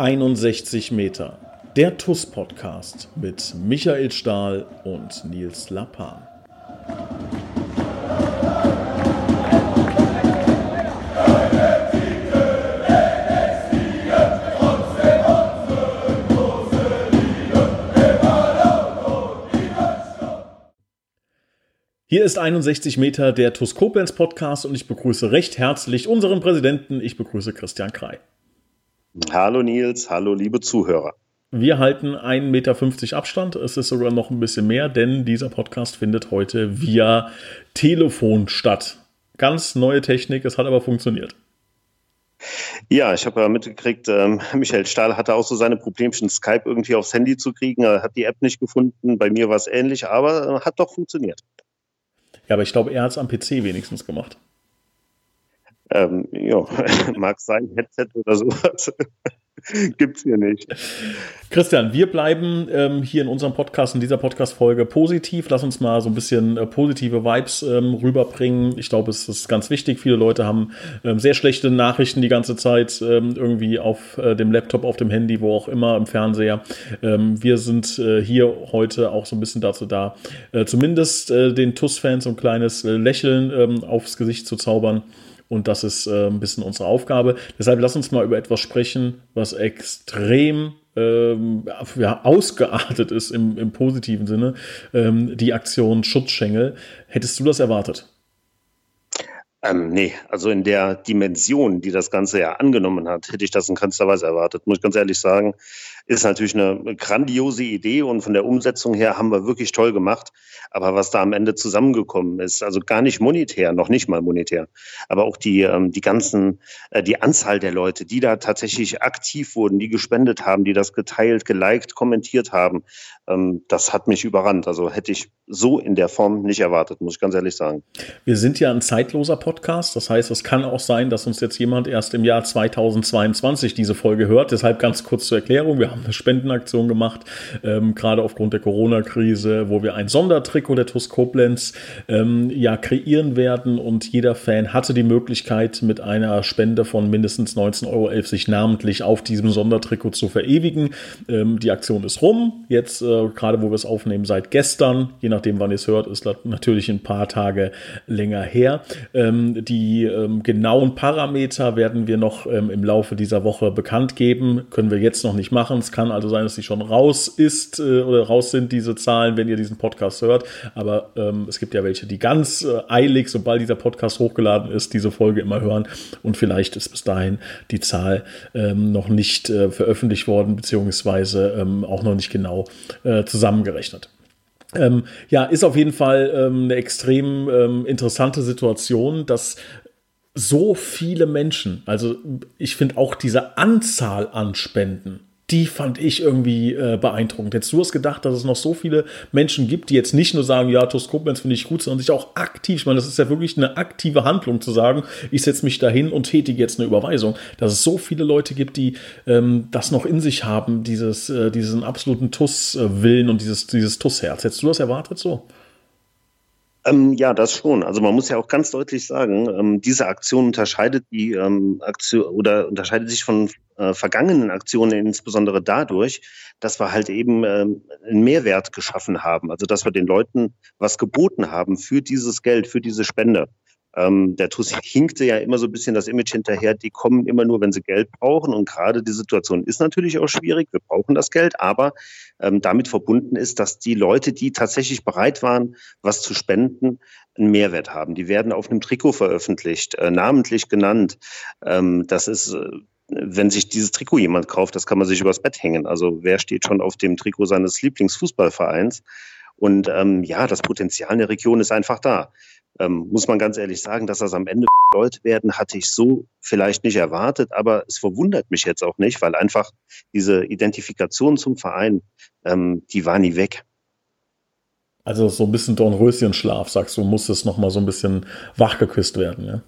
61 Meter. Der TUS-Podcast mit Michael Stahl und Nils Lappan. Hier ist 61 Meter der TUS Koblenz Podcast und ich begrüße recht herzlich unseren Präsidenten. Ich begrüße Christian Krei. Hallo Nils, hallo liebe Zuhörer. Wir halten 1,50 Meter Abstand. Es ist sogar noch ein bisschen mehr, denn dieser Podcast findet heute via Telefon statt. Ganz neue Technik, es hat aber funktioniert. Ja, ich habe ja mitgekriegt, ähm, Michael Stahl hatte auch so seine Problemchen, Skype irgendwie aufs Handy zu kriegen. Er hat die App nicht gefunden. Bei mir war es ähnlich, aber äh, hat doch funktioniert. Ja, aber ich glaube, er hat es am PC wenigstens gemacht. Ähm, ja, mag sein, Headset oder sowas. Gibt es hier nicht. Christian, wir bleiben ähm, hier in unserem Podcast, in dieser Podcast-Folge positiv. Lass uns mal so ein bisschen äh, positive Vibes ähm, rüberbringen. Ich glaube, es ist ganz wichtig. Viele Leute haben ähm, sehr schlechte Nachrichten die ganze Zeit ähm, irgendwie auf äh, dem Laptop, auf dem Handy, wo auch immer, im Fernseher. Ähm, wir sind äh, hier heute auch so ein bisschen dazu da, äh, zumindest äh, den TUS-Fans ein kleines äh, Lächeln ähm, aufs Gesicht zu zaubern. Und das ist äh, ein bisschen unsere Aufgabe. Deshalb lass uns mal über etwas sprechen, was extrem ähm, ja, ausgeartet ist im, im positiven Sinne. Ähm, die Aktion Schutzschengel. Hättest du das erwartet? Ähm, nee, also in der Dimension, die das Ganze ja angenommen hat, hätte ich das in keinster Weise erwartet, muss ich ganz ehrlich sagen. Ist natürlich eine grandiose Idee und von der Umsetzung her haben wir wirklich toll gemacht. Aber was da am Ende zusammengekommen ist, also gar nicht monetär, noch nicht mal monetär, aber auch die, ähm, die ganzen, äh, die Anzahl der Leute, die da tatsächlich aktiv wurden, die gespendet haben, die das geteilt, geliked, kommentiert haben, ähm, das hat mich überrannt. Also hätte ich so in der Form nicht erwartet, muss ich ganz ehrlich sagen. Wir sind ja ein zeitloser Podcast. Das heißt, es kann auch sein, dass uns jetzt jemand erst im Jahr 2022 diese Folge hört. Deshalb ganz kurz zur Erklärung. Wir haben eine Spendenaktion gemacht, ähm, gerade aufgrund der Corona-Krise, wo wir ein Sondertrikot der TUS ähm, ja kreieren werden und jeder Fan hatte die Möglichkeit, mit einer Spende von mindestens 19,11 Euro sich namentlich auf diesem Sondertrikot zu verewigen. Ähm, die Aktion ist rum. Jetzt, äh, gerade wo wir es aufnehmen, seit gestern, je nachdem wann ihr es hört, ist natürlich ein paar Tage länger her. Ähm, die ähm, genauen Parameter werden wir noch ähm, im Laufe dieser Woche bekannt geben. Können wir jetzt noch nicht machen. Es kann also sein, dass sie schon raus ist äh, oder raus sind, diese Zahlen, wenn ihr diesen Podcast hört. Aber ähm, es gibt ja welche, die ganz äh, eilig, sobald dieser Podcast hochgeladen ist, diese Folge immer hören. Und vielleicht ist bis dahin die Zahl ähm, noch nicht äh, veröffentlicht worden, beziehungsweise ähm, auch noch nicht genau äh, zusammengerechnet. Ähm, ja, ist auf jeden Fall ähm, eine extrem ähm, interessante Situation, dass so viele Menschen, also ich finde auch diese Anzahl an Spenden, die fand ich irgendwie äh, beeindruckend. Hättest du es gedacht, dass es noch so viele Menschen gibt, die jetzt nicht nur sagen, ja, TUS Koblenz finde ich gut, sondern sich auch aktiv, ich meine, das ist ja wirklich eine aktive Handlung zu sagen, ich setze mich dahin und tätige jetzt eine Überweisung, dass es so viele Leute gibt, die ähm, das noch in sich haben, dieses, äh, diesen absoluten TUS-Willen und dieses, dieses TUS-Herz. Hättest du das erwartet so? Ähm, ja, das schon. Also man muss ja auch ganz deutlich sagen, ähm, diese Aktion unterscheidet die ähm, Aktion oder unterscheidet sich von äh, vergangenen Aktionen insbesondere dadurch, dass wir halt eben ähm, einen Mehrwert geschaffen haben. Also dass wir den Leuten was geboten haben für dieses Geld, für diese Spende. Ähm, der TUS hinkte ja immer so ein bisschen das Image hinterher, die kommen immer nur, wenn sie Geld brauchen. Und gerade die Situation ist natürlich auch schwierig. Wir brauchen das Geld, aber ähm, damit verbunden ist, dass die Leute, die tatsächlich bereit waren, was zu spenden, einen Mehrwert haben. Die werden auf einem Trikot veröffentlicht, äh, namentlich genannt. Ähm, das ist äh, wenn sich dieses Trikot jemand kauft, das kann man sich übers Bett hängen. Also wer steht schon auf dem Trikot seines Lieblingsfußballvereins? Und ähm, ja, das Potenzial in der Region ist einfach da ähm, muss man ganz ehrlich sagen, dass das am Ende Leute werden, hatte ich so vielleicht nicht erwartet, aber es verwundert mich jetzt auch nicht, weil einfach diese Identifikation zum Verein, ähm, die war nie weg. Also so ein bisschen Dornröschenschlaf, sagst du, muss es nochmal so ein bisschen wachgeküsst werden, ja?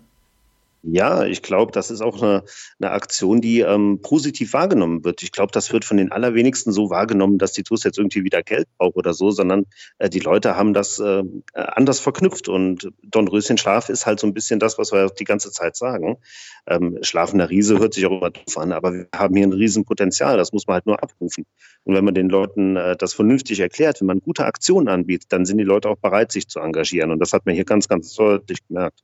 Ja, ich glaube, das ist auch eine, eine Aktion, die ähm, positiv wahrgenommen wird. Ich glaube, das wird von den allerwenigsten so wahrgenommen, dass die TUS jetzt irgendwie wieder Geld braucht oder so, sondern äh, die Leute haben das äh, anders verknüpft. Und Dornröschen Schlaf ist halt so ein bisschen das, was wir die ganze Zeit sagen. Ähm, schlafender Riese hört sich auch immer doof an, aber wir haben hier ein Riesenpotenzial. Das muss man halt nur abrufen. Und wenn man den Leuten äh, das vernünftig erklärt, wenn man gute Aktionen anbietet, dann sind die Leute auch bereit, sich zu engagieren. Und das hat man hier ganz, ganz deutlich gemerkt.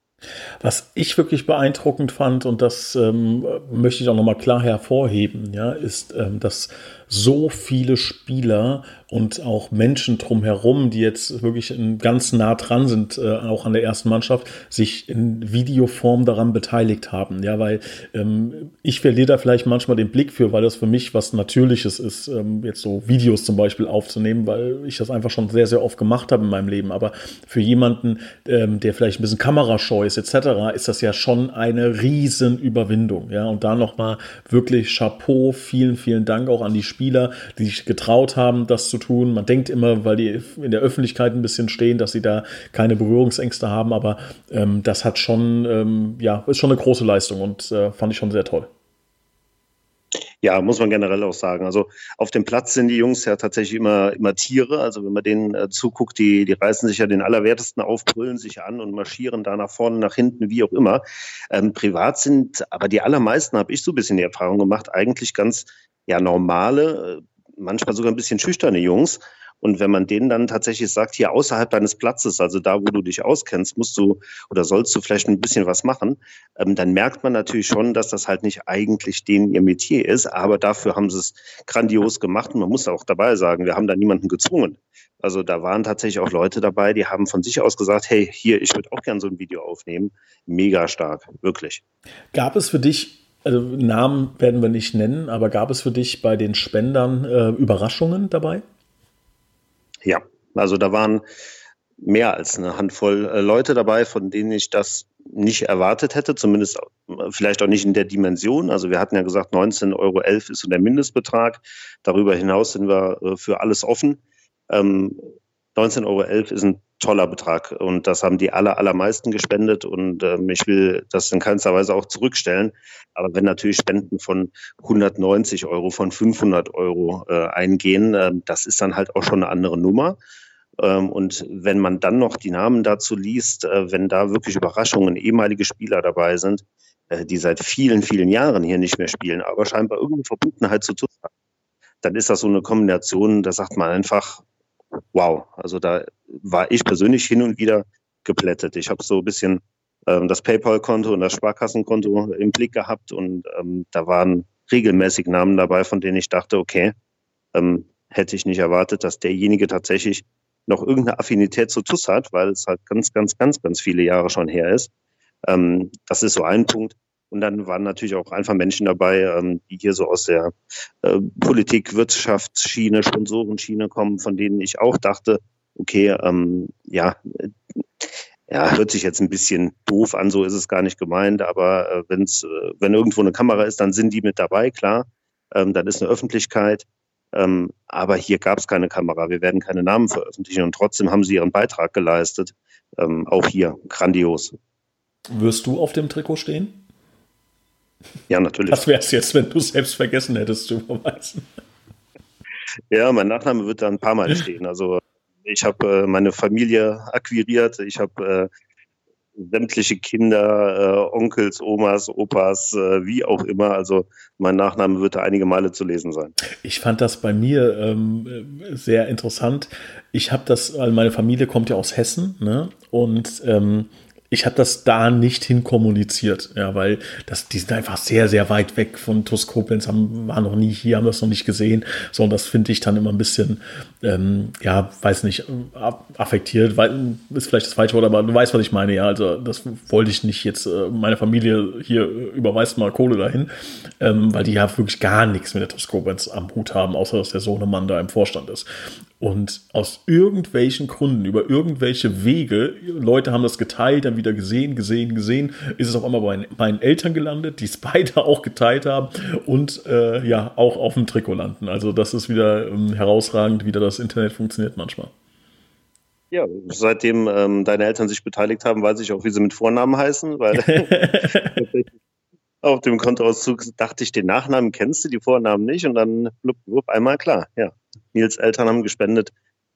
Was ich wirklich beeindruckend fand, und das ähm, möchte ich auch nochmal klar hervorheben, ja, ist, ähm, dass so viele Spieler und auch Menschen drumherum, die jetzt wirklich ganz nah dran sind, äh, auch an der ersten Mannschaft, sich in Videoform daran beteiligt haben. Ja, weil ähm, ich verliere da vielleicht manchmal den Blick für, weil das für mich was Natürliches ist, ähm, jetzt so Videos zum Beispiel aufzunehmen, weil ich das einfach schon sehr, sehr oft gemacht habe in meinem Leben. Aber für jemanden, ähm, der vielleicht ein bisschen kamerascheu ist, etc., ist das ja schon eine Riesenüberwindung. Ja, und da nochmal wirklich Chapeau, vielen, vielen Dank auch an die Spieler, die sich getraut haben, das zu tun. Man denkt immer, weil die in der Öffentlichkeit ein bisschen stehen, dass sie da keine Berührungsängste haben, aber ähm, das hat schon, ähm, ja, ist schon eine große Leistung und äh, fand ich schon sehr toll. Ja, muss man generell auch sagen. Also auf dem Platz sind die Jungs ja tatsächlich immer, immer Tiere. Also wenn man denen äh, zuguckt, die, die reißen sich ja den Allerwertesten auf, brüllen sich an und marschieren da nach vorne, nach hinten, wie auch immer. Ähm, privat sind aber die allermeisten, habe ich so ein bisschen die Erfahrung gemacht, eigentlich ganz ja normale, äh, manchmal sogar ein bisschen schüchterne Jungs. Und wenn man denen dann tatsächlich sagt, hier außerhalb deines Platzes, also da, wo du dich auskennst, musst du oder sollst du vielleicht ein bisschen was machen, ähm, dann merkt man natürlich schon, dass das halt nicht eigentlich denen ihr Metier ist. Aber dafür haben sie es grandios gemacht. Und man muss auch dabei sagen, wir haben da niemanden gezwungen. Also da waren tatsächlich auch Leute dabei, die haben von sich aus gesagt, hey, hier, ich würde auch gern so ein Video aufnehmen. Mega stark, wirklich. Gab es für dich also Namen werden wir nicht nennen, aber gab es für dich bei den Spendern äh, Überraschungen dabei? Ja, also da waren mehr als eine Handvoll äh, Leute dabei, von denen ich das nicht erwartet hätte, zumindest äh, vielleicht auch nicht in der Dimension. Also wir hatten ja gesagt, 19,11 Euro ist so der Mindestbetrag. Darüber hinaus sind wir äh, für alles offen. Ähm, 19,11 Euro ist ein toller Betrag und das haben die aller, allermeisten gespendet und ähm, ich will das in keinster Weise auch zurückstellen. Aber wenn natürlich Spenden von 190 Euro, von 500 Euro äh, eingehen, äh, das ist dann halt auch schon eine andere Nummer. Ähm, und wenn man dann noch die Namen dazu liest, äh, wenn da wirklich Überraschungen, ehemalige Spieler dabei sind, äh, die seit vielen, vielen Jahren hier nicht mehr spielen, aber scheinbar irgendeine Verbundenheit zu tun haben, dann ist das so eine Kombination, da sagt man einfach, wow. Also da war ich persönlich hin und wieder geplättet. Ich habe so ein bisschen ähm, das PayPal-Konto und das Sparkassenkonto im Blick gehabt und ähm, da waren regelmäßig Namen dabei, von denen ich dachte, okay, ähm, hätte ich nicht erwartet, dass derjenige tatsächlich noch irgendeine Affinität zu TUS hat, weil es halt ganz, ganz, ganz, ganz viele Jahre schon her ist. Ähm, das ist so ein Punkt. Und dann waren natürlich auch einfach Menschen dabei, ähm, die hier so aus der äh, Politik, Wirtschaftsschiene, Sponsorenschiene kommen, von denen ich auch dachte, okay, ähm, ja, äh, ja, hört sich jetzt ein bisschen doof an, so ist es gar nicht gemeint, aber äh, wenn's, äh, wenn irgendwo eine Kamera ist, dann sind die mit dabei, klar. Ähm, dann ist eine Öffentlichkeit. Ähm, aber hier gab es keine Kamera. Wir werden keine Namen veröffentlichen und trotzdem haben sie ihren Beitrag geleistet. Ähm, auch hier grandios. Wirst du auf dem Trikot stehen? Ja, natürlich. Was wäre es jetzt, wenn du es selbst vergessen hättest zu überweisen? Ja, mein Nachname wird da ein paar Mal stehen. Also ich habe äh, meine Familie akquiriert, ich habe äh, sämtliche Kinder, äh, Onkels, Omas, Opas, äh, wie auch immer. Also mein Nachname wird da einige Male zu lesen sein. Ich fand das bei mir ähm, sehr interessant. Ich habe das, weil meine Familie kommt ja aus Hessen, ne? Und ähm, ich habe das da nicht hinkommuniziert, ja, weil das, die sind einfach sehr, sehr weit weg von TUS haben, waren noch nie hier, haben das noch nicht gesehen, so, und das finde ich dann immer ein bisschen, ähm, ja, weiß nicht, affektiert, weil, ist vielleicht das falsche Wort, aber du weißt, was ich meine, ja, also das wollte ich nicht jetzt, äh, meine Familie hier überweist mal Kohle dahin, ähm, weil die ja wirklich gar nichts mit der TUS am Hut haben, außer dass der Sohnemann da im Vorstand ist. Und aus irgendwelchen Gründen, über irgendwelche Wege, Leute haben das geteilt, dann wieder gesehen, gesehen, gesehen, ist es auf einmal bei meinen Eltern gelandet, die es beide auch geteilt haben und äh, ja, auch auf dem Trikot landen. Also das ist wieder ähm, herausragend, wie da das Internet funktioniert manchmal. Ja, seitdem ähm, deine Eltern sich beteiligt haben, weiß ich auch, wie sie mit Vornamen heißen, weil auf dem Kontoauszug dachte ich, den Nachnamen kennst du, die Vornamen nicht und dann blub, blub, einmal klar, ja. Nils Eltern haben gespendet.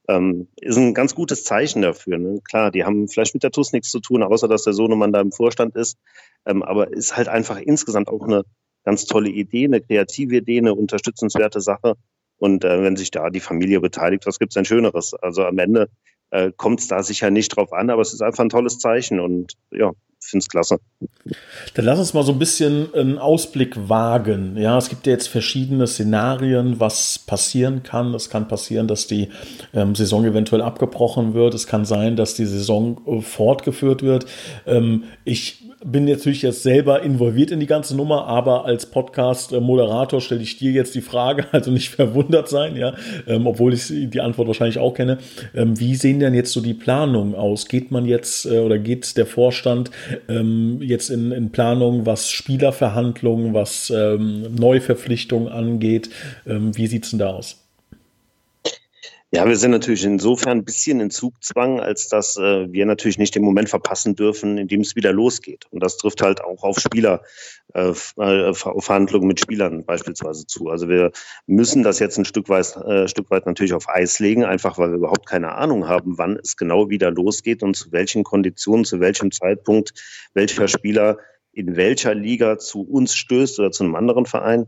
Ähm, ist ein ganz gutes Zeichen dafür. Ne? Klar, die haben vielleicht mit der TUS nichts zu tun, außer dass der Sohnemann da im Vorstand ist. Ähm, aber ist halt einfach insgesamt auch eine ganz tolle Idee, eine kreative Idee, eine unterstützenswerte Sache. Und äh, wenn sich da die Familie beteiligt, was gibt's denn Schöneres? Also am Ende äh, kommt es da sicher nicht drauf an, aber es ist einfach ein tolles Zeichen und ja, finde es klasse. Dann lass uns mal so ein bisschen einen Ausblick wagen. Ja, es gibt ja jetzt verschiedene Szenarien, was passieren kann. Es kann passieren, dass die ähm, Saison eventuell abgebrochen wird. Es kann sein, dass die Saison äh, fortgeführt wird. Ähm, ich bin natürlich jetzt selber involviert in die ganze Nummer, aber als Podcast-Moderator stelle ich dir jetzt die Frage, also nicht verwundert sein, ja, ähm, obwohl ich die Antwort wahrscheinlich auch kenne. Ähm, wie sehen denn jetzt so die Planungen aus? Geht man jetzt äh, oder geht der Vorstand ähm, jetzt in, in Planung, was Spielerverhandlungen, was ähm, Neuverpflichtungen angeht? Ähm, wie sieht's denn da aus? Ja, wir sind natürlich insofern ein bisschen in Zugzwang, als dass äh, wir natürlich nicht den Moment verpassen dürfen, in dem es wieder losgeht. Und das trifft halt auch auf Spieler, äh, äh Verhandlungen mit Spielern beispielsweise zu. Also wir müssen das jetzt ein Stück weit, äh, Stück weit natürlich auf Eis legen, einfach weil wir überhaupt keine Ahnung haben, wann es genau wieder losgeht und zu welchen Konditionen, zu welchem Zeitpunkt welcher Spieler in welcher Liga zu uns stößt oder zu einem anderen Verein.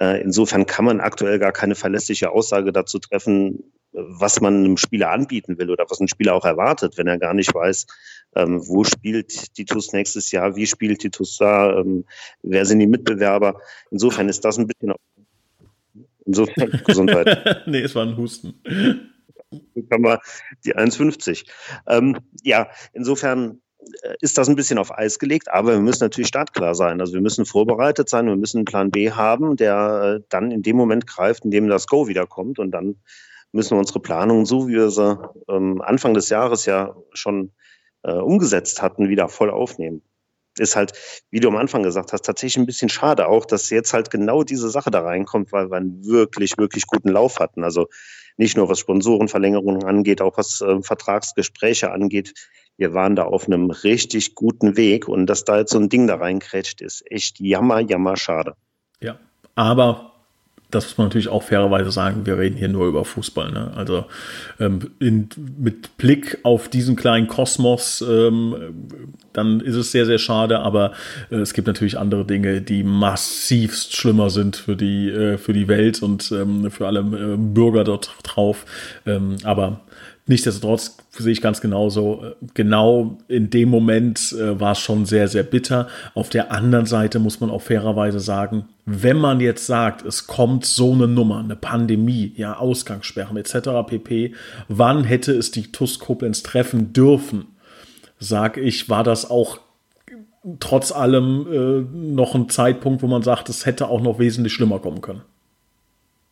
Äh, insofern kann man aktuell gar keine verlässliche Aussage dazu treffen, was man einem Spieler anbieten will oder was ein Spieler auch erwartet, wenn er gar nicht weiß, ähm, wo spielt die TUS nächstes Jahr, wie spielt die TUS da, ähm, wer sind die Mitbewerber. Insofern ist das ein bisschen insofern Gesundheit. nee, es war ein Husten. Kann man die 1,50. Ähm, ja, insofern äh, ist das ein bisschen auf Eis gelegt, aber wir müssen natürlich startklar sein. Also wir müssen vorbereitet sein, wir müssen einen Plan B haben, der äh, dann in dem Moment greift, in dem das Go wiederkommt und dann müssen wir unsere Planungen, so wie wir sie ähm, Anfang des Jahres ja schon äh, umgesetzt hatten, wieder voll aufnehmen. Ist halt, wie du am Anfang gesagt hast, tatsächlich ein bisschen schade auch, dass jetzt halt genau diese Sache da reinkommt, weil wir einen wirklich, wirklich guten Lauf hatten. Also nicht nur was Sponsorenverlängerungen angeht, auch was äh, Vertragsgespräche angeht. Wir waren da auf einem richtig guten Weg und dass da jetzt so ein Ding da reinkrätscht, ist echt jammer, jammer schade. Ja, aber das muss man natürlich auch fairerweise sagen, wir reden hier nur über Fußball. Ne? Also ähm, in, mit Blick auf diesen kleinen Kosmos, ähm, dann ist es sehr, sehr schade, aber äh, es gibt natürlich andere Dinge, die massivst schlimmer sind für die, äh, für die Welt und ähm, für alle äh, Bürger dort drauf. Ähm, aber Nichtsdestotrotz sehe ich ganz genauso. Genau in dem Moment äh, war es schon sehr, sehr bitter. Auf der anderen Seite muss man auch fairerweise sagen, wenn man jetzt sagt, es kommt so eine Nummer, eine Pandemie, ja, Ausgangssperren etc. pp., wann hätte es die TUS Koblenz treffen dürfen? Sag ich, war das auch trotz allem äh, noch ein Zeitpunkt, wo man sagt, es hätte auch noch wesentlich schlimmer kommen können.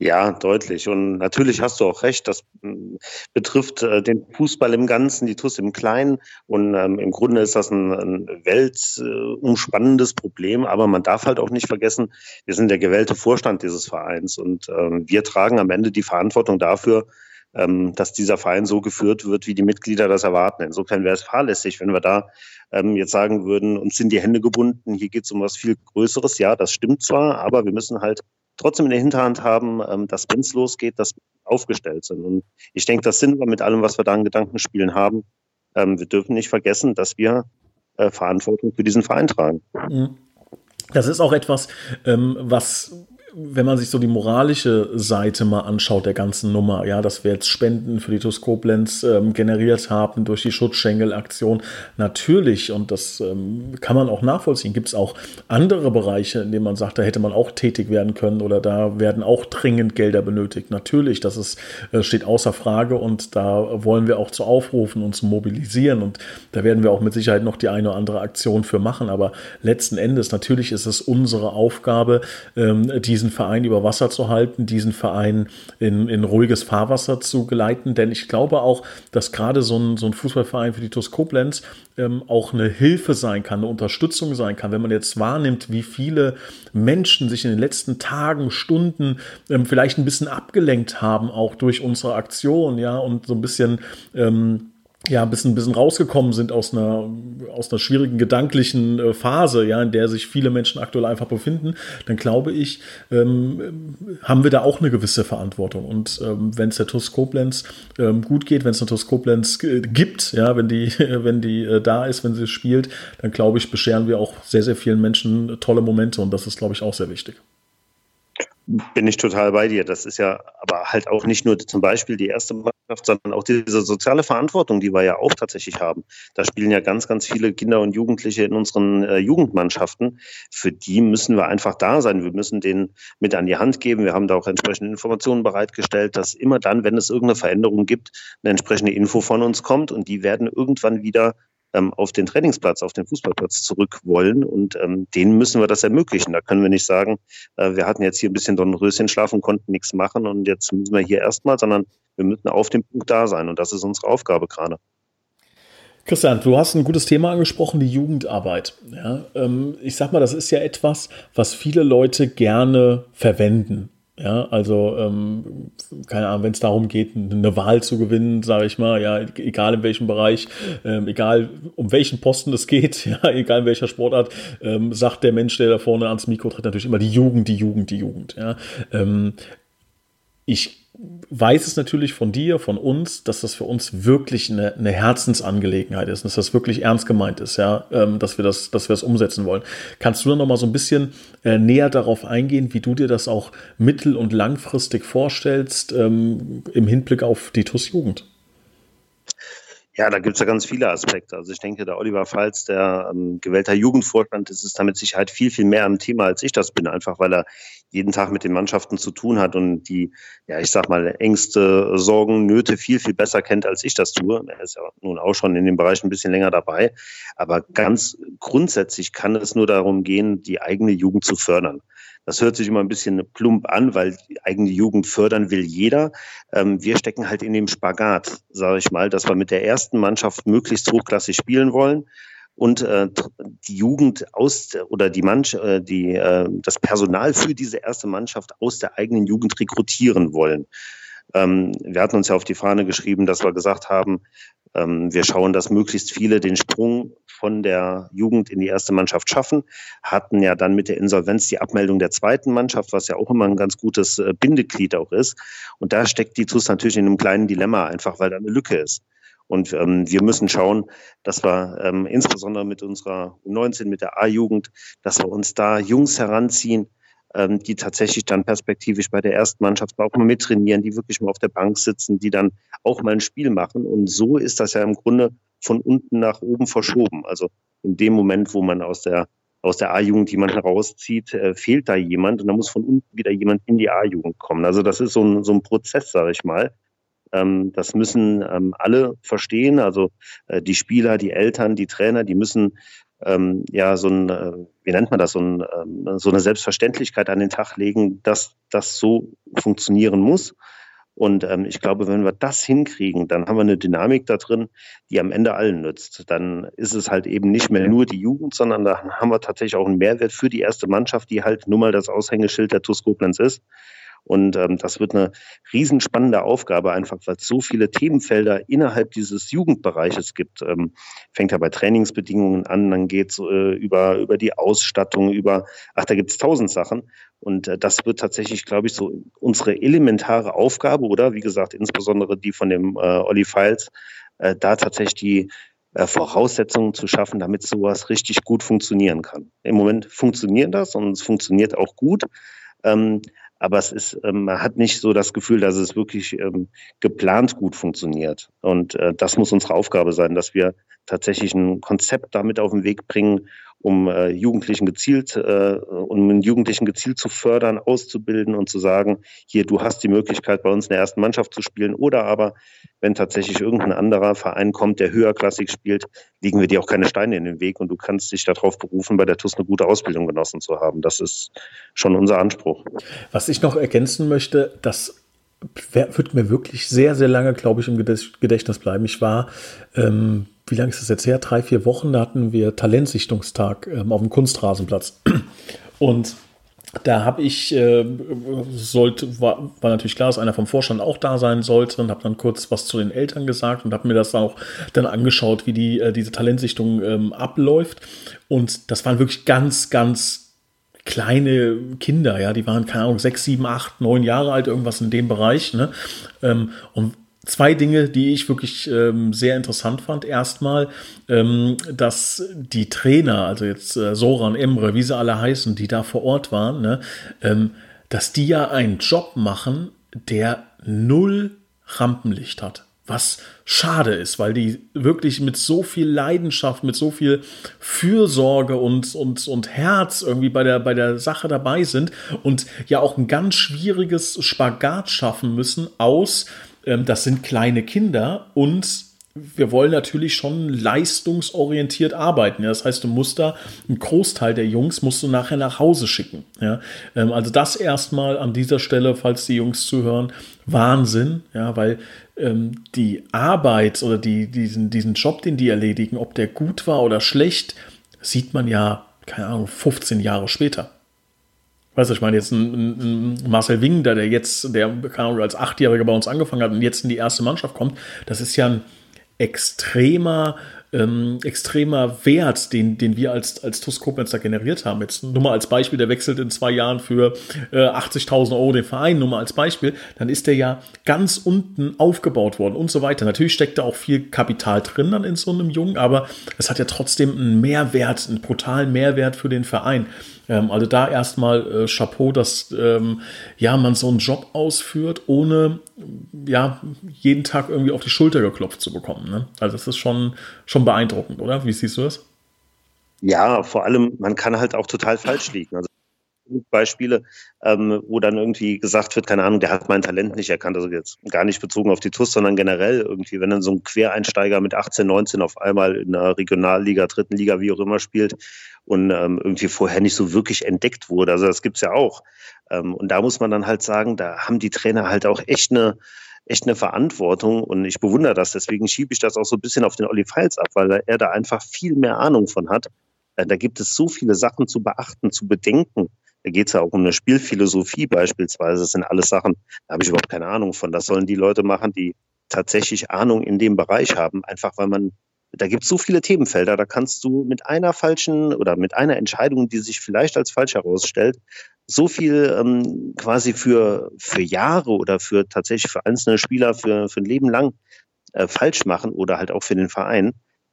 Ja, deutlich. Und natürlich hast du auch recht, das hm, betrifft äh, den Fußball im Ganzen, die TUS im Kleinen. Und ähm, im Grunde ist das ein, ein weltumspannendes äh, Problem. Aber man darf halt auch nicht vergessen, wir sind der gewählte Vorstand dieses Vereins und ähm, wir tragen am Ende die Verantwortung dafür, ähm, dass dieser Verein so geführt wird, wie die Mitglieder das erwarten. Insofern wäre es fahrlässig, wenn wir da ähm, jetzt sagen würden, uns sind die Hände gebunden, hier geht es um was viel Größeres. Ja, das stimmt zwar, aber wir müssen halt trotzdem in der Hinterhand haben, ähm, dass wenn es losgeht, dass wir aufgestellt sind. Und ich denke, das sind wir mit allem, was wir da an Gedankenspielen haben. Ähm, wir dürfen nicht vergessen, dass wir äh, Verantwortung für diesen Verein tragen. Das ist auch etwas, ähm, was wenn man sich so die moralische Seite mal anschaut der ganzen Nummer, ja, dass wir jetzt Spenden für die TUS ähm, generiert haben durch die Schutzschengel-Aktion, natürlich, und das ähm, kann man auch nachvollziehen, gibt es auch andere Bereiche, in denen man sagt, da hätte man auch tätig werden können oder da werden auch dringend Gelder benötigt. Natürlich, das ist, äh, steht außer Frage und da wollen wir auch zu aufrufen und zu mobilisieren und da werden wir auch mit Sicherheit noch die eine oder andere Aktion für machen, aber letzten Endes, natürlich ist es unsere Aufgabe, ähm, diesen diesen Verein über Wasser zu halten, diesen Verein in, in ruhiges Fahrwasser zu geleiten. Denn ich glaube auch, dass gerade so ein, so ein Fußballverein für die TuS Koblenz ähm, auch eine Hilfe sein kann, eine Unterstützung sein kann. Wenn man jetzt wahrnimmt, wie viele Menschen sich in den letzten Tagen, Stunden ähm, vielleicht ein bisschen abgelenkt haben, auch durch unsere Aktion, ja, und so ein bisschen ähm, ja, ein bisschen, ein bisschen rausgekommen sind aus einer, aus einer schwierigen gedanklichen äh, Phase, ja, in der sich viele Menschen aktuell einfach befinden, dann glaube ich, ähm, haben wir da auch eine gewisse Verantwortung. Und ähm, wenn es der TUS ähm, gut geht, wenn es eine TUS äh, gibt, ja, wenn die, wenn die äh, da ist, wenn sie spielt, dann glaube ich, bescheren wir auch sehr, sehr vielen Menschen tolle Momente und das ist, glaube ich, auch sehr wichtig. Bin ich total bei dir. Das ist ja aber halt auch nicht nur zum Beispiel die erste Mannschaft, sondern auch diese soziale Verantwortung, die wir ja auch tatsächlich haben. Da spielen ja ganz, ganz viele Kinder und Jugendliche in unseren äh, Jugendmannschaften. Für die müssen wir einfach da sein. Wir müssen denen mit an die Hand geben. Wir haben da auch entsprechende Informationen bereitgestellt, dass immer dann, wenn es irgendeine Veränderung gibt, eine entsprechende Info von uns kommt und die werden irgendwann wieder auf den Trainingsplatz, auf den Fußballplatz zurück wollen. Und ähm, denen müssen wir das ermöglichen. Da können wir nicht sagen, äh, wir hatten jetzt hier ein bisschen Dornröschenschlaf und konnten nichts machen und jetzt müssen wir hier erstmal, sondern wir müssen auf dem Punkt da sein. Und das ist unsere Aufgabe gerade. Christian, du hast ein gutes Thema angesprochen, die Jugendarbeit. Ja, ähm, ich sag mal, das ist ja etwas, was viele Leute gerne verwenden. Ja, also ähm, keine Ahnung, wenn es darum geht, eine Wahl zu gewinnen, sage ich mal, ja, egal in welchem Bereich, ähm, egal um welchen Posten es geht, ja, egal in welcher Sportart, ähm, sagt der Mensch, der da vorne ans Mikro tritt, natürlich immer die Jugend, die Jugend, die Jugend. Ja. Ich weiß es natürlich von dir, von uns, dass das für uns wirklich eine, eine Herzensangelegenheit ist, dass das wirklich ernst gemeint ist, ja, ähm, dass wir das, dass wir das umsetzen wollen. Kannst du dann noch mal so ein bisschen äh, näher darauf eingehen, wie du dir das auch mittel- und langfristig vorstellst ähm, im Hinblick auf die TUS Jugend? Ja, da gibt es ja ganz viele Aspekte. Also ich denke, der Oliver Falz, der ähm, gewählter Jugendvorstand, ist es da mit Sicherheit viel, viel mehr am Thema, als ich das bin, einfach weil er jeden Tag mit den Mannschaften zu tun hat und die, ja, ich sag mal, Ängste, Sorgen, Nöte viel, viel besser kennt, als ich das tue. Er ist ja nun auch schon in dem Bereich ein bisschen länger dabei. Aber ganz grundsätzlich kann es nur darum gehen, die eigene Jugend zu fördern. Das hört sich immer ein bisschen plump an, weil die eigene Jugend fördern will jeder. Ähm, wir stecken halt in dem Spagat, sage ich mal, dass wir mit der ersten Mannschaft möglichst hochklassig spielen wollen und äh, die Jugend aus oder die Mannschaft, äh, die äh, das Personal für diese erste Mannschaft aus der eigenen Jugend rekrutieren wollen. Ähm, wir hatten uns ja auf die Fahne geschrieben, dass wir gesagt haben, ähm, wir schauen, dass möglichst viele den Sprung von der Jugend in die erste Mannschaft schaffen, hatten ja dann mit der Insolvenz die Abmeldung der zweiten Mannschaft, was ja auch immer ein ganz gutes äh, Bindeglied auch ist. Und da steckt die TUS natürlich in einem kleinen Dilemma, einfach weil da eine Lücke ist. Und ähm, wir müssen schauen, dass wir ähm, insbesondere mit unserer U19, mit der A-Jugend, dass wir uns da Jungs heranziehen, ähm, die tatsächlich dann perspektivisch bei der ersten Mannschaft auch mal mittrainieren, die wirklich mal auf der Bank sitzen, die dann auch mal ein Spiel machen. Und so ist das ja im Grunde von unten nach oben verschoben. Also in dem Moment, wo man aus der aus der A-Jugend jemand herauszieht, äh, fehlt da jemand und da muss von unten wieder jemand in die A-Jugend kommen. Also das ist so ein, so ein Prozess, sage ich mal. Ähm, das müssen ähm, alle verstehen. Also äh, die Spieler, die Eltern, die Trainer, die müssen ähm, ja so ein, äh, wie nennt man das, so, ein, so eine Selbstverständlichkeit an den Tag legen, dass das so funktionieren muss. Und ähm, ich glaube, wenn wir das hinkriegen, dann haben wir eine Dynamik da drin, die am Ende allen nützt. Dann ist es halt eben nicht mehr nur die Jugend, sondern da haben wir tatsächlich auch einen Mehrwert für die erste Mannschaft, die halt nun mal das Aushängeschild der TuS Koblenz ist. Und ähm, das wird eine riesenspannende Aufgabe, einfach weil es so viele Themenfelder innerhalb dieses Jugendbereiches gibt. Ähm, fängt ja bei Trainingsbedingungen an, dann geht's äh, über, über die Ausstattung, über, ach, da gibt's tausend Sachen. Und äh, das wird tatsächlich, glaube ich, so unsere elementare Aufgabe, oder wie gesagt, insbesondere die von dem äh, Olli Files, äh, da tatsächlich die äh, Voraussetzungen zu schaffen, damit sowas richtig gut funktionieren kann. Im Moment funktioniert das und es funktioniert auch gut. Ähm, aber es ist, ähm, man hat nicht so das Gefühl, dass es wirklich ähm, geplant gut funktioniert. Und äh, das muss unsere Aufgabe sein, dass wir tatsächlich ein Konzept damit auf den Weg bringen, um äh, Jugendlichen gezielt, äh, um einen Jugendlichen gezielt zu fördern, auszubilden und zu sagen, hier, du hast die Möglichkeit, bei uns in der ersten Mannschaft zu spielen. Oder aber, wenn tatsächlich irgendein anderer Verein kommt, der höherklassig spielt, legen wir dir auch keine Steine in den Weg und du kannst dich darauf berufen, bei der TUS eine gute Ausbildung genossen zu haben. Das ist schon unser Anspruch. Was ich noch ergänzen möchte, das wird mir wirklich sehr, sehr lange, glaube ich, im Gedächtnis bleiben. Ich war ähm, wie lange ist das jetzt her? Drei, vier Wochen, da hatten wir Talentsichtungstag ähm, auf dem Kunstrasenplatz. Und da habe ich, äh, sollte, war, war natürlich klar, dass einer vom Vorstand auch da sein sollte und habe dann kurz was zu den Eltern gesagt und habe mir das auch dann angeschaut, wie die, äh, diese Talentsichtung ähm, abläuft. Und das waren wirklich ganz, ganz kleine Kinder, ja, die waren, keine Ahnung, sechs, sieben, acht, neun Jahre alt, irgendwas in dem Bereich. Ne? Ähm, und zwei Dinge, die ich wirklich ähm, sehr interessant fand. Erstmal, ähm, dass die Trainer, also jetzt äh, Soran, Emre, wie sie alle heißen, die da vor Ort waren, ne, ähm, dass die ja einen Job machen, der null Rampenlicht hat. Was schade ist, weil die wirklich mit so viel Leidenschaft, mit so viel Fürsorge und, und, und Herz irgendwie bei der, bei der Sache dabei sind und ja auch ein ganz schwieriges Spagat schaffen müssen aus ähm, das sind kleine Kinder und wir wollen natürlich schon leistungsorientiert arbeiten. Ja? Das heißt, du musst da einen Großteil der Jungs musst du nachher nach Hause schicken. Ja? Ähm, also das erstmal an dieser Stelle, falls die Jungs zuhören, Wahnsinn, ja, weil ähm, die Arbeit oder die, diesen, diesen Job, den die erledigen, ob der gut war oder schlecht, sieht man ja, keine Ahnung, 15 Jahre später. Weißt du, ich meine, jetzt ein, ein Marcel Wingder, der jetzt, der als Achtjähriger bei uns angefangen hat und jetzt in die erste Mannschaft kommt, das ist ja ein extremer, ähm, extremer Wert, den, den wir als, als TUS Koblenz generiert haben. Jetzt nur mal als Beispiel, der wechselt in zwei Jahren für äh, 80.000 Euro den Verein, nur mal als Beispiel, dann ist der ja ganz unten aufgebaut worden und so weiter. Natürlich steckt da auch viel Kapital drin dann in so einem Jungen, aber es hat ja trotzdem einen Mehrwert, einen brutalen Mehrwert für den Verein. Ähm, also da erstmal äh, Chapeau, dass ähm, ja, man so einen Job ausführt, ohne ja, jeden Tag irgendwie auf die Schulter geklopft zu bekommen. Ne? Also das ist schon, schon beeindruckend, oder? Wie siehst du das? Ja, vor allem, man kann halt auch total falsch liegen. Also Beispiele, ähm, wo dann irgendwie gesagt wird, keine Ahnung, der hat mein Talent nicht erkannt, also jetzt gar nicht bezogen auf die TUS, sondern generell irgendwie, wenn dann so ein Quereinsteiger mit 18, 19 auf einmal in einer Regionalliga, dritten Liga, wie auch immer spielt und ähm, irgendwie vorher nicht so wirklich entdeckt wurde. Also das gibt's ja auch. Ähm, und da muss man dann halt sagen, da haben die Trainer halt auch echt eine echt eine Verantwortung und ich bewundere das. Deswegen schiebe ich das auch so ein bisschen auf den Olli Feils ab, weil er da einfach viel mehr Ahnung von hat. Äh, da gibt es so viele Sachen zu beachten, zu bedenken. Da geht es ja auch um eine Spielphilosophie beispielsweise. Das sind alles Sachen, da habe ich überhaupt keine Ahnung von. Das sollen die Leute machen, die tatsächlich Ahnung in dem Bereich haben, einfach weil man, da gibt es so viele Themenfelder, da kannst du mit einer falschen oder mit einer Entscheidung, die sich vielleicht als falsch herausstellt, so viel ähm, quasi für, für Jahre oder für tatsächlich für einzelne Spieler für, für ein Leben lang äh, falsch machen oder halt auch für den Verein.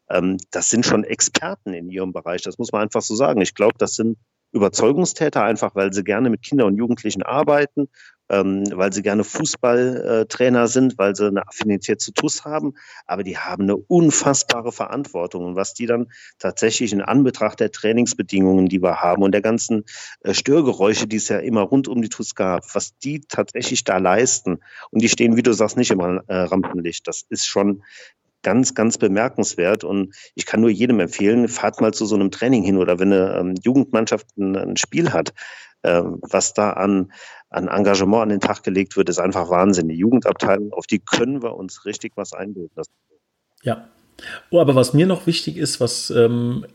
Ähm, das sind schon Experten in ihrem Bereich, das muss man einfach so sagen. Ich glaube, das sind Überzeugungstäter, einfach weil sie gerne mit Kindern und Jugendlichen arbeiten, ähm, weil sie gerne Fußballtrainer sind, weil sie eine Affinität zu TUS haben, aber die haben eine unfassbare Verantwortung. Und was die dann tatsächlich in Anbetracht der Trainingsbedingungen, die wir haben und der ganzen äh, Störgeräusche, die es ja immer rund um die TUS gab, was die tatsächlich da leisten, und die stehen, wie du sagst, nicht immer äh, Rampenlicht, das ist schon ganz, ganz bemerkenswert. Und ich kann nur jedem empfehlen, fahrt mal zu so einem Training hin oder wenn eine ähm, Jugendmannschaft ein, ein, Spiel hat, ähm, was da an, an Engagement an den Tag gelegt wird, ist einfach Wahnsinn. Die Jugendabteilung, auf die können wir uns richtig was einbilden. Das ja. Oh, aber was mir noch wichtig ist, was ähm,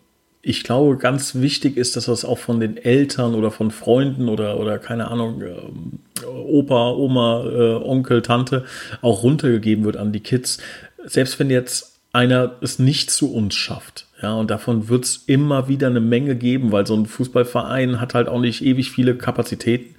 ich glaube, ganz wichtig ist, dass das auch von den Eltern oder von Freunden oder, oder keine Ahnung, äh, Opa, Oma, äh, Onkel, Tante auch runtergegeben wird an die Kids selbst wenn jetzt einer es nicht zu uns schafft, ja, und davon wird es immer wieder eine Menge geben, weil so ein Fußballverein hat halt auch nicht ewig viele Kapazitäten.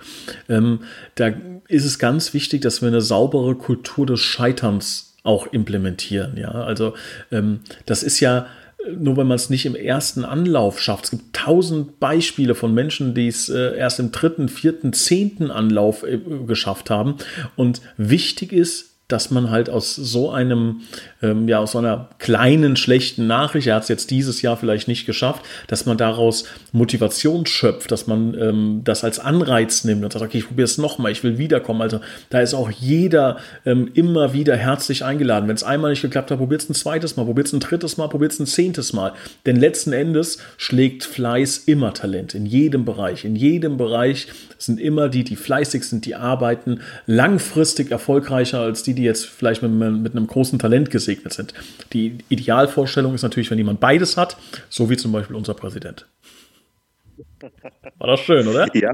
Ähm, da ist es ganz wichtig, dass wir eine saubere Kultur des Scheiterns auch implementieren. Ja, also ähm, das ist ja nur wenn man es nicht im ersten Anlauf schafft. Es gibt tausend Beispiele von Menschen, die es äh, erst im dritten, vierten, zehnten Anlauf äh, geschafft haben. Und wichtig ist, dass man halt aus so einem, ähm, ja, aus so einer kleinen, schlechten Nachricht, er hat es jetzt dieses Jahr vielleicht nicht geschafft, dass man daraus Motivation schöpft, dass man ähm, das als Anreiz nimmt und sagt, okay, ich probiere es nochmal, ich will wiederkommen. Also da ist auch jeder ähm, immer wieder herzlich eingeladen. Wenn es einmal nicht geklappt hat, probiert es ein zweites Mal, probiert es ein drittes Mal, probiert es ein zehntes Mal. Denn letzten Endes schlägt Fleiß immer Talent, in jedem Bereich. In jedem Bereich sind immer die, die fleißig sind, die arbeiten, langfristig erfolgreicher als die, die jetzt vielleicht mit, mit einem großen Talent gesegnet sind. Die Idealvorstellung ist natürlich, wenn jemand beides hat, so wie zum Beispiel unser Präsident. War das schön, oder? Ja,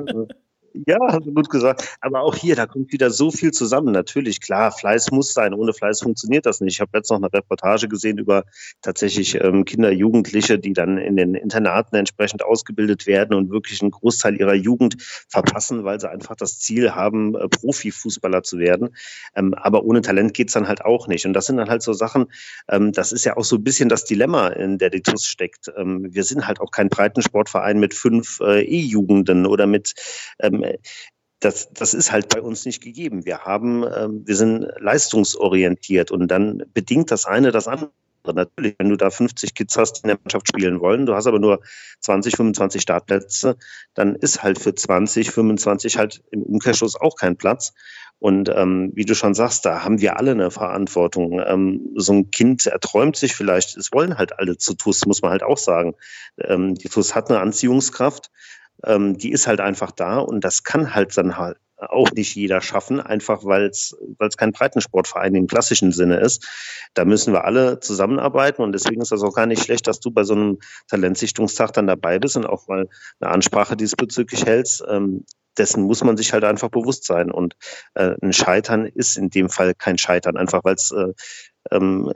ja, hast du gut gesagt. Aber auch hier, da kommt wieder so viel zusammen. Natürlich, klar, Fleiß muss sein. Ohne Fleiß funktioniert das nicht. Ich habe jetzt noch eine Reportage gesehen über tatsächlich ähm, Kinder, Jugendliche, die dann in den Internaten entsprechend ausgebildet werden und wirklich einen Großteil ihrer Jugend verpassen, weil sie einfach das Ziel haben, äh, Profifußballer zu werden. Ähm, aber ohne Talent geht's dann halt auch nicht. Und das sind dann halt so Sachen, ähm, das ist ja auch so ein bisschen das Dilemma, in der die TUS steckt. Ähm, wir sind halt auch kein Breitensportverein mit fünf äh, E-Jugenden oder mit ähm, das, das ist halt bei uns nicht gegeben. Wir haben, ähm, wir sind leistungsorientiert und dann bedingt das eine das andere. Natürlich, wenn du da 50 Kids hast, die in der Mannschaft spielen wollen, du hast aber nur 20, 25 Startplätze, dann ist halt für 20, 25 halt im Umkehrschluss auch kein Platz. Und ähm, wie du schon sagst, da haben wir alle eine Verantwortung. Ähm, so ein Kind erträumt sich vielleicht, es wollen halt alle zu TUS, muss man halt auch sagen. Ähm, die TUS hat eine Anziehungskraft ähm, die ist halt einfach da und das kann halt dann halt auch nicht jeder schaffen, einfach weil es kein Breitensportverein im klassischen Sinne ist. Da müssen wir alle zusammenarbeiten und deswegen ist das auch gar nicht schlecht, dass du bei so einem Talentsichtungstag dann dabei bist und auch mal eine Ansprache diesbezüglich hältst. Ähm, dessen muss man sich halt einfach bewusst sein. Und äh, ein Scheitern ist in dem Fall kein Scheitern, einfach weil es äh, ähm,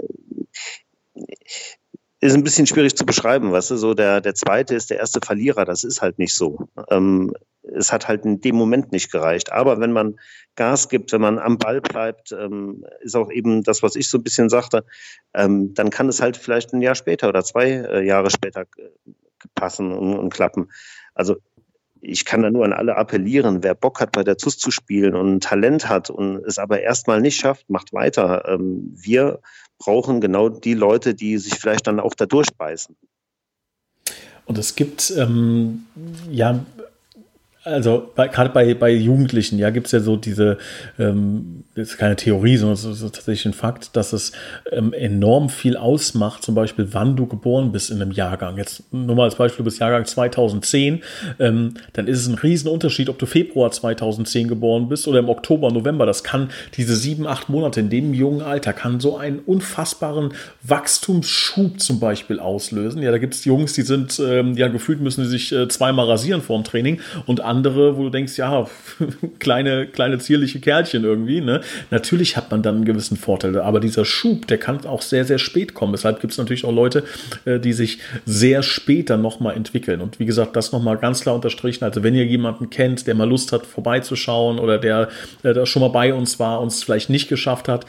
ist ein bisschen schwierig zu beschreiben, weißt du, so der, der zweite ist der erste Verlierer, das ist halt nicht so. Ähm, es hat halt in dem Moment nicht gereicht. Aber wenn man Gas gibt, wenn man am Ball bleibt, ähm, ist auch eben das, was ich so ein bisschen sagte, ähm, dann kann es halt vielleicht ein Jahr später oder zwei äh, Jahre später äh, passen und, und klappen. Also ich kann da nur an alle appellieren, wer Bock hat, bei der ZUS zu spielen und Talent hat und es aber erstmal nicht schafft, macht weiter. Ähm, wir brauchen genau die Leute, die sich vielleicht dann auch da durchbeißen. Und es gibt ähm, ja also gerade bei, bei Jugendlichen, ja, gibt es ja so diese, ähm, das ist keine Theorie, sondern es ist tatsächlich ein Fakt, dass es ähm, enorm viel ausmacht, zum Beispiel, wann du geboren bist in einem Jahrgang. Jetzt nur mal als Beispiel, du bist Jahrgang 2010, ähm, dann ist es ein Riesenunterschied, ob du Februar 2010 geboren bist oder im Oktober, November. Das kann diese sieben, acht Monate in dem jungen Alter, kann so einen unfassbaren Wachstumsschub zum Beispiel auslösen. Ja, da gibt es Jungs, die sind, ähm, ja, gefühlt müssen sie sich äh, zweimal rasieren vor dem Training und andere andere, wo du denkst, ja, kleine, kleine zierliche Kerlchen irgendwie. Ne? Natürlich hat man dann einen gewissen Vorteil, aber dieser Schub, der kann auch sehr, sehr spät kommen. Deshalb gibt es natürlich auch Leute, äh, die sich sehr später nochmal entwickeln. Und wie gesagt, das nochmal ganz klar unterstrichen. Also wenn ihr jemanden kennt, der mal Lust hat, vorbeizuschauen oder der, der schon mal bei uns war und es vielleicht nicht geschafft hat,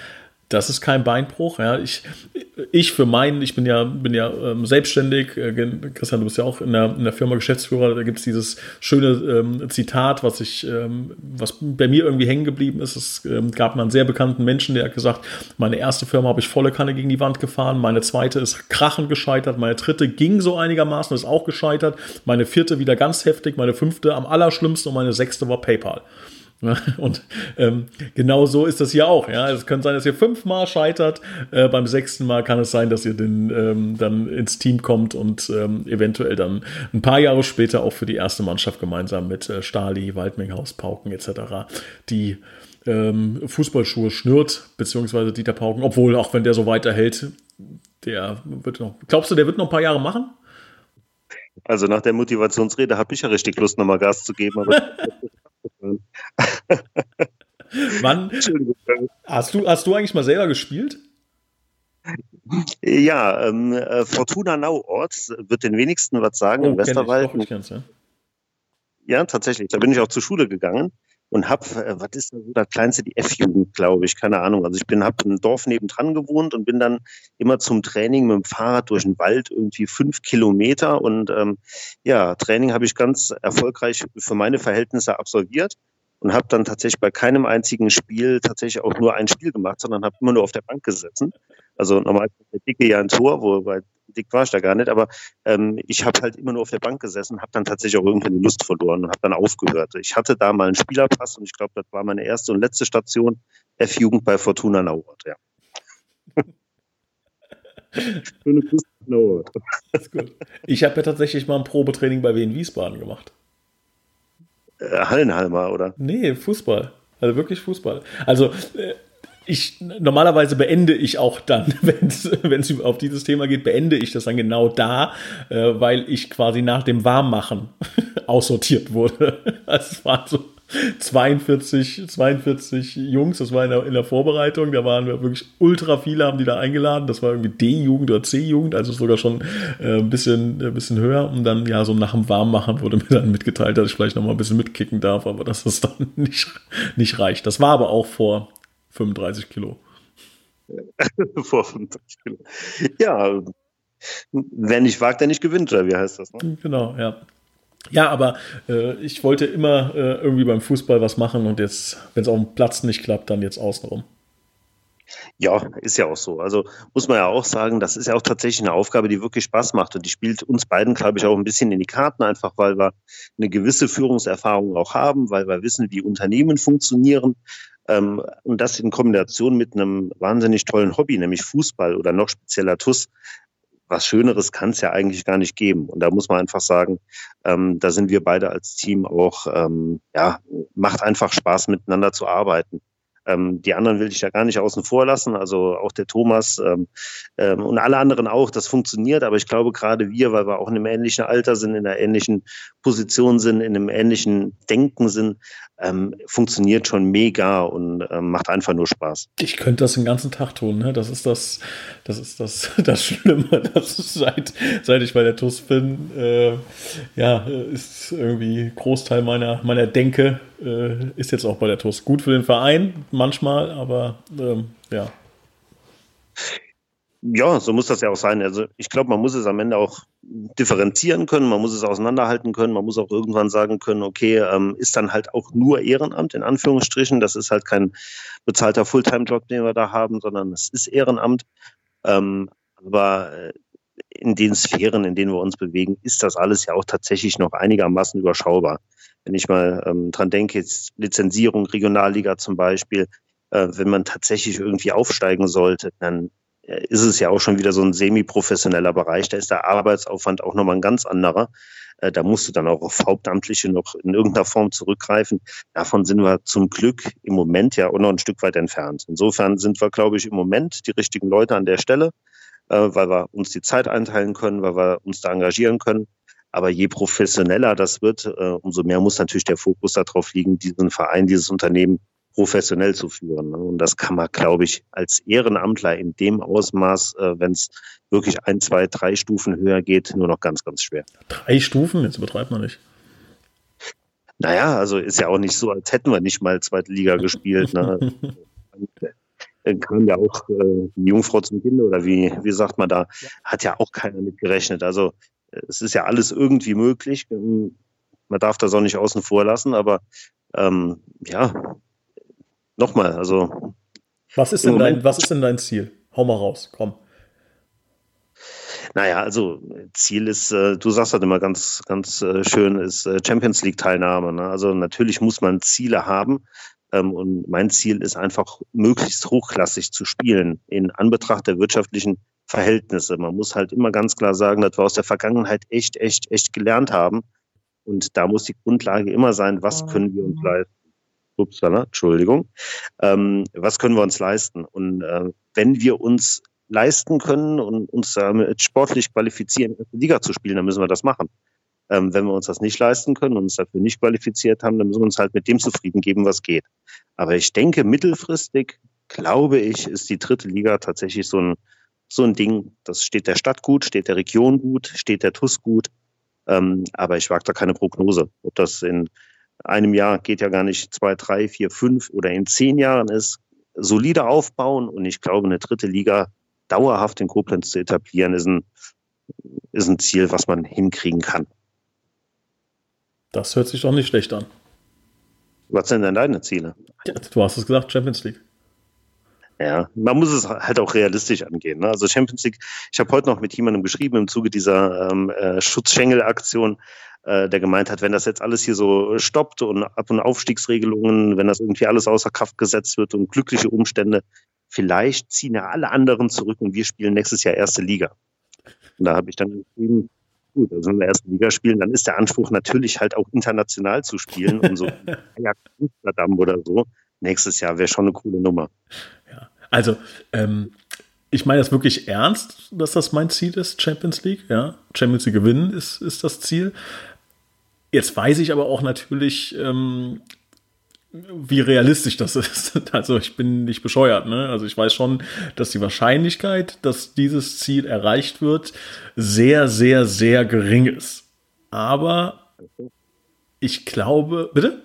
das ist kein Beinbruch. Ja. Ich, ich für meinen, ich bin ja, bin ja ähm, selbstständig. Äh, Christian, du bist ja auch in der, in der Firma Geschäftsführer. Da gibt es dieses schöne ähm, Zitat, was ich, ähm, was bei mir irgendwie hängen geblieben ist. Es ähm, gab mal einen sehr bekannten Menschen, der hat gesagt, meine erste Firma habe ich volle Kanne gegen die Wand gefahren, meine zweite ist krachend gescheitert, meine dritte ging so einigermaßen, ist auch gescheitert, meine vierte wieder ganz heftig, meine fünfte am allerschlimmsten und meine sechste war PayPal. Und ähm, genau so ist das hier auch. Ja, es kann sein, dass ihr fünfmal scheitert. Äh, beim sechsten Mal kann es sein, dass ihr den, ähm, dann ins Team kommt und ähm, eventuell dann ein paar Jahre später auch für die erste Mannschaft gemeinsam mit äh, Stali, Waldminghaus, Pauken etc. die ähm, Fußballschuhe schnürt, beziehungsweise Dieter Pauken, obwohl auch wenn der so weiterhält, der wird noch. Glaubst du, der wird noch ein paar Jahre machen? Also nach der Motivationsrede habe ich ja richtig Lust, nochmal Gas zu geben. Aber Wann? Hast du, hast du eigentlich mal selber gespielt? Ja, ähm, äh, Fortuna Nauort wird den wenigsten was sagen oh, im Westerwald. Ich, ich ja. ja, tatsächlich. Da bin ich auch zur Schule gegangen und hab, äh, was ist denn so das kleinste, die F-Jugend, glaube ich, keine Ahnung. Also ich bin, hab ein Dorf nebendran gewohnt und bin dann immer zum Training mit dem Fahrrad durch den Wald irgendwie fünf Kilometer und ähm, ja, Training habe ich ganz erfolgreich für meine Verhältnisse absolviert und habe dann tatsächlich bei keinem einzigen Spiel tatsächlich auch nur ein Spiel gemacht, sondern habe immer nur auf der Bank gesessen. Also normal der Dicke ja ein Tor, wo bei dick war ich da gar nicht, aber ähm, ich habe halt immer nur auf der Bank gesessen, habe dann tatsächlich auch irgendwann die Lust verloren und habe dann aufgehört. Ich hatte da mal einen Spielerpass und ich glaube, das war meine erste und letzte Station F-Jugend bei Fortuna Nauert, ja. Schöne Grüße Nauert. Ich habe ja tatsächlich mal ein Probetraining bei Wien Wiesbaden gemacht. Äh, Hallenhalmer, oder? Nee, Fußball. Also wirklich Fußball. Also äh, ich normalerweise beende ich auch dann, wenn es auf dieses Thema geht, beende ich das dann genau da, äh, weil ich quasi nach dem Warmmachen aussortiert wurde. Es waren so 42, 42 Jungs, das war in der, in der Vorbereitung, da waren wir wirklich ultra viele, haben die da eingeladen. Das war irgendwie D-Jugend oder C-Jugend, also sogar schon äh, ein bisschen, ein bisschen höher. Und dann, ja, so nach dem Warmmachen wurde mir dann mitgeteilt, dass ich vielleicht noch mal ein bisschen mitkicken darf, aber dass das dann nicht, nicht reicht. Das war aber auch vor 35 Kilo. vor 35 Kilo. Ja, wer nicht wagt, der nicht gewinnt, oder wie heißt das? Ne? Genau, ja. Ja, aber äh, ich wollte immer äh, irgendwie beim Fußball was machen und jetzt, wenn es auf dem Platz nicht klappt, dann jetzt außenrum. Ja, ist ja auch so. Also muss man ja auch sagen, das ist ja auch tatsächlich eine Aufgabe, die wirklich Spaß macht und die spielt uns beiden, glaube ich, auch ein bisschen in die Karten, einfach weil wir eine gewisse Führungserfahrung auch haben, weil wir wissen, wie Unternehmen funktionieren. Ähm, und das in Kombination mit einem wahnsinnig tollen Hobby, nämlich Fußball oder noch spezieller TUS, was Schöneres kann es ja eigentlich gar nicht geben. Und da muss man einfach sagen, ähm, da sind wir beide als Team auch, ähm, ja, macht einfach Spaß miteinander zu arbeiten. Ähm, die anderen will ich ja gar nicht außen vor lassen, also auch der Thomas ähm, ähm, und alle anderen auch, das funktioniert, aber ich glaube gerade wir, weil wir auch in einem ähnlichen Alter sind, in einer ähnlichen Position sind, in einem ähnlichen Denken sind, ähm, funktioniert schon mega und ähm, macht einfach nur Spaß. Ich könnte das den ganzen Tag tun, ne? Das ist das, das ist das, das Schlimme. Das ist seit, seit ich bei der TUS bin, äh, ja, ist irgendwie Großteil meiner, meiner Denke äh, ist jetzt auch bei der TUS. Gut für den Verein, manchmal, aber ähm, ja. Ja, so muss das ja auch sein. Also ich glaube, man muss es am Ende auch differenzieren können, man muss es auseinanderhalten können, man muss auch irgendwann sagen können, okay, ähm, ist dann halt auch nur Ehrenamt in Anführungsstrichen. Das ist halt kein bezahlter Fulltime-Job, den wir da haben, sondern es ist Ehrenamt. Ähm, aber äh, in den Sphären, in denen wir uns bewegen, ist das alles ja auch tatsächlich noch einigermaßen überschaubar. Wenn ich mal ähm, dran denke, jetzt Lizenzierung, Regionalliga zum Beispiel, äh, wenn man tatsächlich irgendwie aufsteigen sollte, dann äh, ist es ja auch schon wieder so ein semi-professioneller Bereich. Da ist der Arbeitsaufwand auch nochmal ein ganz anderer. Äh, da musst du dann auch auf Hauptamtliche noch in irgendeiner Form zurückgreifen. Davon sind wir zum Glück im Moment ja auch noch ein Stück weit entfernt. Insofern sind wir, glaube ich, im Moment die richtigen Leute an der Stelle, äh, weil wir uns die Zeit einteilen können, weil wir uns da engagieren können. Aber je professioneller das wird, umso mehr muss natürlich der Fokus darauf liegen, diesen Verein, dieses Unternehmen professionell zu führen. Ne? Und das kann man, glaube ich, als Ehrenamtler in dem Ausmaß, äh, wenn es wirklich ein, zwei, drei Stufen höher geht, nur noch ganz, ganz schwer. Drei Stufen? Jetzt übertreibt man nicht. Naja, also ist ja auch nicht so, als hätten wir nicht mal zweite Liga gespielt. Ne? Dann kam ja auch äh, die Jungfrau zum Kind oder wie, wie sagt man da, hat ja auch keiner mit gerechnet. Also es ist ja alles irgendwie möglich. Man darf das auch nicht außen vor lassen, aber ähm, ja, nochmal, also. Was ist, denn dein, was ist denn dein Ziel? Hau mal raus, komm. Naja, also Ziel ist, äh, du sagst halt immer ganz, ganz äh, schön, ist äh, Champions League-Teilnahme. Ne? Also natürlich muss man Ziele haben. Ähm, und mein Ziel ist einfach, möglichst hochklassig zu spielen in Anbetracht der wirtschaftlichen Verhältnisse. Man muss halt immer ganz klar sagen, dass wir aus der Vergangenheit echt, echt, echt gelernt haben. Und da muss die Grundlage immer sein, was können wir uns leisten upsala, Entschuldigung, ähm, was können wir uns leisten? Und äh, wenn wir uns leisten können und uns äh, sportlich qualifizieren, in der Liga zu spielen, dann müssen wir das machen. Ähm, wenn wir uns das nicht leisten können und uns dafür nicht qualifiziert haben, dann müssen wir uns halt mit dem zufrieden geben, was geht. Aber ich denke, mittelfristig, glaube ich, ist die dritte Liga tatsächlich so ein, so ein Ding. Das steht der Stadt gut, steht der Region gut, steht der TUS gut. Ähm, aber ich wage da keine Prognose. Ob das in einem Jahr geht ja gar nicht zwei, drei, vier, fünf oder in zehn Jahren ist, solide aufbauen. Und ich glaube, eine dritte Liga dauerhaft in Koblenz zu etablieren, ist ein, ist ein Ziel, was man hinkriegen kann. Das hört sich doch nicht schlecht an. Was sind denn deine Ziele? Du hast es gesagt, Champions League. Ja, man muss es halt auch realistisch angehen. Ne? Also Champions League, ich habe heute noch mit jemandem geschrieben im Zuge dieser ähm, äh, Schutzschengel-Aktion äh, der gemeint hat, wenn das jetzt alles hier so stoppt und Ab- und Aufstiegsregelungen, wenn das irgendwie alles außer Kraft gesetzt wird und glückliche Umstände, vielleicht ziehen ja alle anderen zurück und wir spielen nächstes Jahr erste Liga. Und da habe ich dann geschrieben, gut, also wenn wir erste Liga spielen, dann ist der Anspruch natürlich halt auch international zu spielen und so Amsterdam oder so. Nächstes Jahr wäre schon eine coole Nummer. Ja. Also, ähm, ich meine das wirklich ernst, dass das mein Ziel ist, Champions League. Ja, Champions League gewinnen ist, ist das Ziel. Jetzt weiß ich aber auch natürlich, ähm, wie realistisch das ist. Also ich bin nicht bescheuert, ne? Also ich weiß schon, dass die Wahrscheinlichkeit, dass dieses Ziel erreicht wird, sehr, sehr, sehr gering ist. Aber ich glaube, bitte?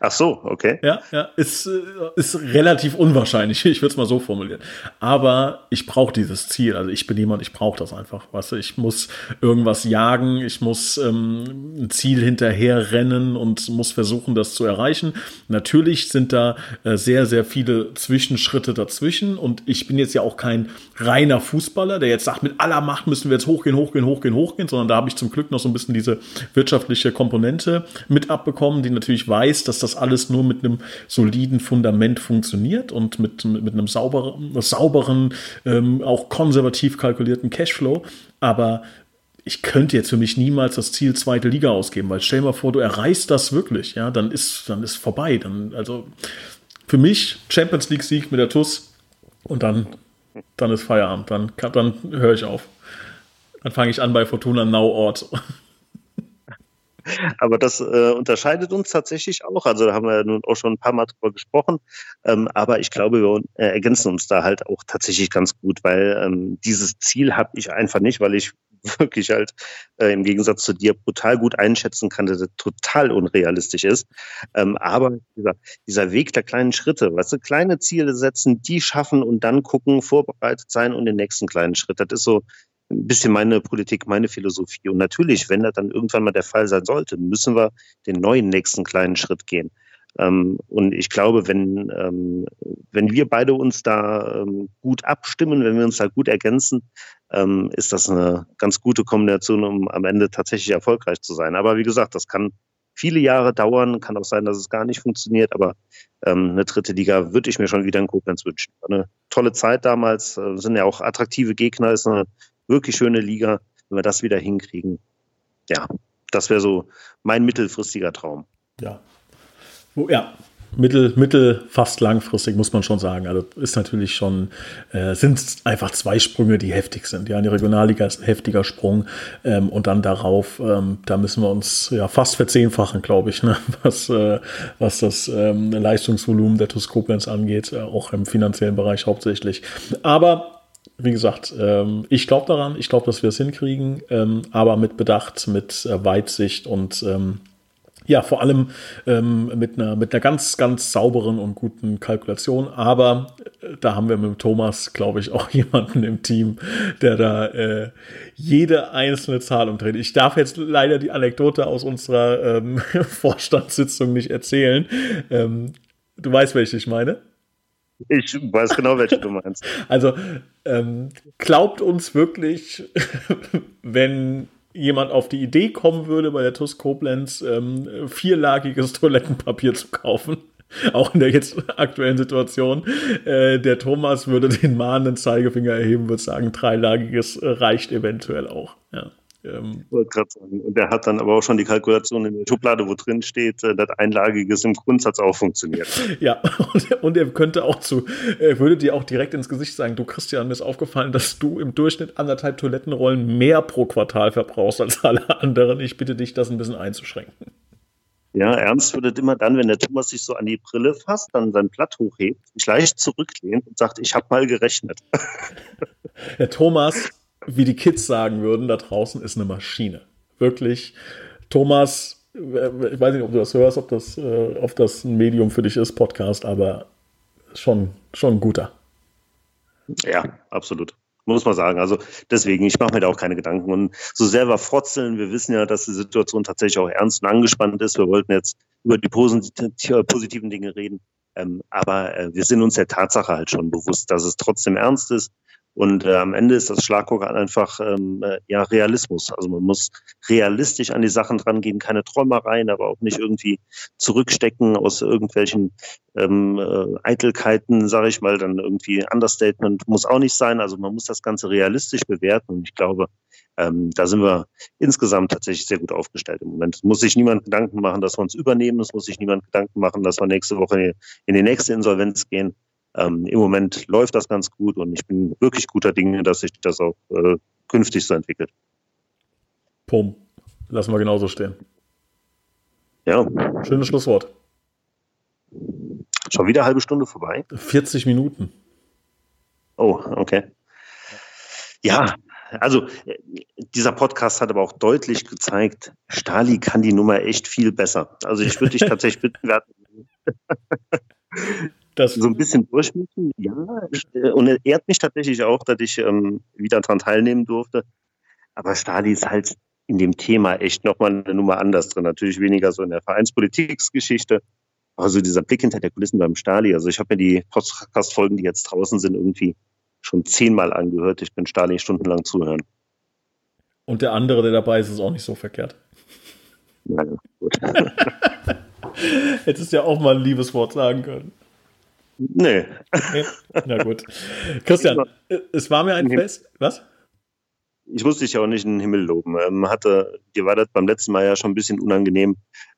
Ach so, okay. Ja, ja, ist, äh, ist relativ unwahrscheinlich, ich würde es mal so formulieren. Aber ich brauche dieses Ziel. Also ich bin jemand, ich brauche das einfach. Weißt du, ich muss irgendwas jagen, ich muss ähm, ein Ziel hinterher rennen und muss versuchen, das zu erreichen. Natürlich sind da äh, sehr, sehr viele Zwischenschritte dazwischen. Und ich bin jetzt ja auch kein reiner Fußballer, der jetzt sagt, mit aller Macht müssen wir jetzt hochgehen, hochgehen, hochgehen, hochgehen, sondern da habe ich zum Glück noch so ein bisschen diese wirtschaftliche Komponente mit abbekommen, die natürlich weiß, dass das alles nur mit einem soliden Fundament funktioniert und mit, mit, mit einem sauberen, sauberen ähm, auch konservativ kalkulierten Cashflow. Aber ich könnte jetzt für mich niemals das Ziel zweite Liga ausgeben, weil stell dir mal vor, du erreichst das wirklich, ja, dann ist, dann ist vorbei. Dann, also für mich Champions League Sieg mit der TUS und dann, dann ist Feierabend, dann, dann höre ich auf. Dann fange ich an bei Fortuna Nauort. Aber das äh, unterscheidet uns tatsächlich auch. Also da haben wir ja nun auch schon ein paar Mal drüber gesprochen. Ähm, aber ich glaube, wir äh, ergänzen uns da halt auch tatsächlich ganz gut, weil ähm, dieses Ziel habe ich einfach nicht, weil ich wirklich halt äh, im Gegensatz zu dir brutal gut einschätzen kann, dass es total unrealistisch ist. Ähm, aber dieser, dieser Weg der kleinen Schritte, weißt du, kleine Ziele setzen, die schaffen und dann gucken, vorbereitet sein und den nächsten kleinen Schritt. Das ist so ein bisschen meine Politik, meine Philosophie. Und natürlich, wenn das dann irgendwann mal der Fall sein sollte, müssen wir den neuen nächsten kleinen Schritt gehen. Ähm, und ich glaube, wenn, ähm, wenn wir beide uns da ähm, gut abstimmen, wenn wir uns da gut ergänzen, ähm, ist das eine ganz gute Kombination, um am Ende tatsächlich erfolgreich zu sein. Aber wie gesagt, das kann viele Jahre dauern, kann auch sein, dass es gar nicht funktioniert, aber ähm, eine dritte Liga würde ich mir schon wieder in Koblenz wünschen. Eine tolle Zeit damals, äh, sind ja auch attraktive Gegner, ist eine wirklich schöne Liga, wenn wir das wieder hinkriegen. Ja, das wäre so mein mittelfristiger Traum. Ja. Ja, mittel, mittel, fast langfristig muss man schon sagen. Also ist natürlich schon, äh, sind einfach zwei Sprünge, die heftig sind. Ja, in die Regionalliga ist ein heftiger Sprung ähm, und dann darauf, ähm, da müssen wir uns ja fast verzehnfachen, glaube ich, ne? was, äh, was das ähm, Leistungsvolumen der TuS angeht, äh, auch im finanziellen Bereich hauptsächlich. Aber wie gesagt, ähm, ich glaube daran, ich glaube, dass wir es hinkriegen, ähm, aber mit Bedacht, mit äh, Weitsicht und ähm, ja, vor allem ähm, mit, einer, mit einer ganz, ganz sauberen und guten Kalkulation. Aber äh, da haben wir mit Thomas, glaube ich, auch jemanden im Team, der da äh, jede einzelne Zahl umdreht. Ich darf jetzt leider die Anekdote aus unserer ähm, Vorstandssitzung nicht erzählen. Ähm, du weißt, welche ich meine? Ich weiß genau, welche du meinst. Also ähm, glaubt uns wirklich, wenn jemand auf die Idee kommen würde, bei der TUS Koblenz ähm, vierlagiges Toilettenpapier zu kaufen. Auch in der jetzt aktuellen Situation. Äh, der Thomas würde den mahnenden Zeigefinger erheben, würde sagen, dreilagiges reicht eventuell auch. Ja. Ähm, und der hat dann aber auch schon die Kalkulation in der Schublade, wo drin steht, äh, dass Einlagiges im Grundsatz auch funktioniert. Ja, und, und er könnte auch zu, er würde dir auch direkt ins Gesicht sagen, du Christian, mir ist aufgefallen, dass du im Durchschnitt anderthalb Toilettenrollen mehr pro Quartal verbrauchst als alle anderen. Ich bitte dich, das ein bisschen einzuschränken. Ja, Ernst würde immer dann, wenn der Thomas sich so an die Brille fasst, dann sein Blatt hochhebt, sich leicht zurücklehnt und sagt, ich habe mal gerechnet. Der Thomas wie die Kids sagen würden, da draußen ist eine Maschine. Wirklich. Thomas, ich weiß nicht, ob du das hörst, ob das, äh, ob das ein Medium für dich ist, Podcast, aber schon, schon ein guter. Ja, absolut. Muss man sagen. Also deswegen, ich mache mir da auch keine Gedanken. Und so wir frotzeln, wir wissen ja, dass die Situation tatsächlich auch ernst und angespannt ist. Wir wollten jetzt über die positiven Dinge reden. Ähm, aber äh, wir sind uns der Tatsache halt schon bewusst, dass es trotzdem ernst ist, und äh, am Ende ist das Schlagwort einfach ähm, äh, ja Realismus. Also man muss realistisch an die Sachen drangehen, keine Träumereien, aber auch nicht irgendwie zurückstecken aus irgendwelchen ähm, äh, Eitelkeiten, sage ich mal, dann irgendwie Understatement muss auch nicht sein. Also man muss das Ganze realistisch bewerten. Und ich glaube, ähm, da sind wir insgesamt tatsächlich sehr gut aufgestellt im Moment. Es muss sich niemand Gedanken machen, dass wir uns übernehmen. Es muss sich niemand Gedanken machen, dass wir nächste Woche in die nächste Insolvenz gehen. Ähm, im Moment läuft das ganz gut und ich bin wirklich guter Dinge, dass sich das auch äh, künftig so entwickelt. Pum. Lassen wir genauso stehen. Ja. Schönes Schlusswort. Schon wieder eine halbe Stunde vorbei. 40 Minuten. Oh, okay. Ja, also dieser Podcast hat aber auch deutlich gezeigt, Stali kann die Nummer echt viel besser. Also ich würde dich tatsächlich bitten, wir das so ein bisschen durchmischen. Ja, und er ehrt mich tatsächlich auch, dass ich ähm, wieder daran teilnehmen durfte. Aber Stali ist halt in dem Thema echt nochmal eine Nummer anders drin. Natürlich weniger so in der Vereinspolitiksgeschichte, also dieser Blick hinter der Kulissen beim Stali. Also ich habe mir die Podcast-Folgen, die jetzt draußen sind, irgendwie schon zehnmal angehört. Ich bin Stali stundenlang zuhören. Und der andere, der dabei ist, ist auch nicht so verkehrt. Ja, gut. Hättest ja auch mal ein Liebeswort sagen können. Nee. Na gut. Christian, es war mir ein Fest. Was? ich muss dich ja auch nicht in den Himmel loben. Ähm, hatte, dir war das beim letzten Mal ja schon ein bisschen unangenehm.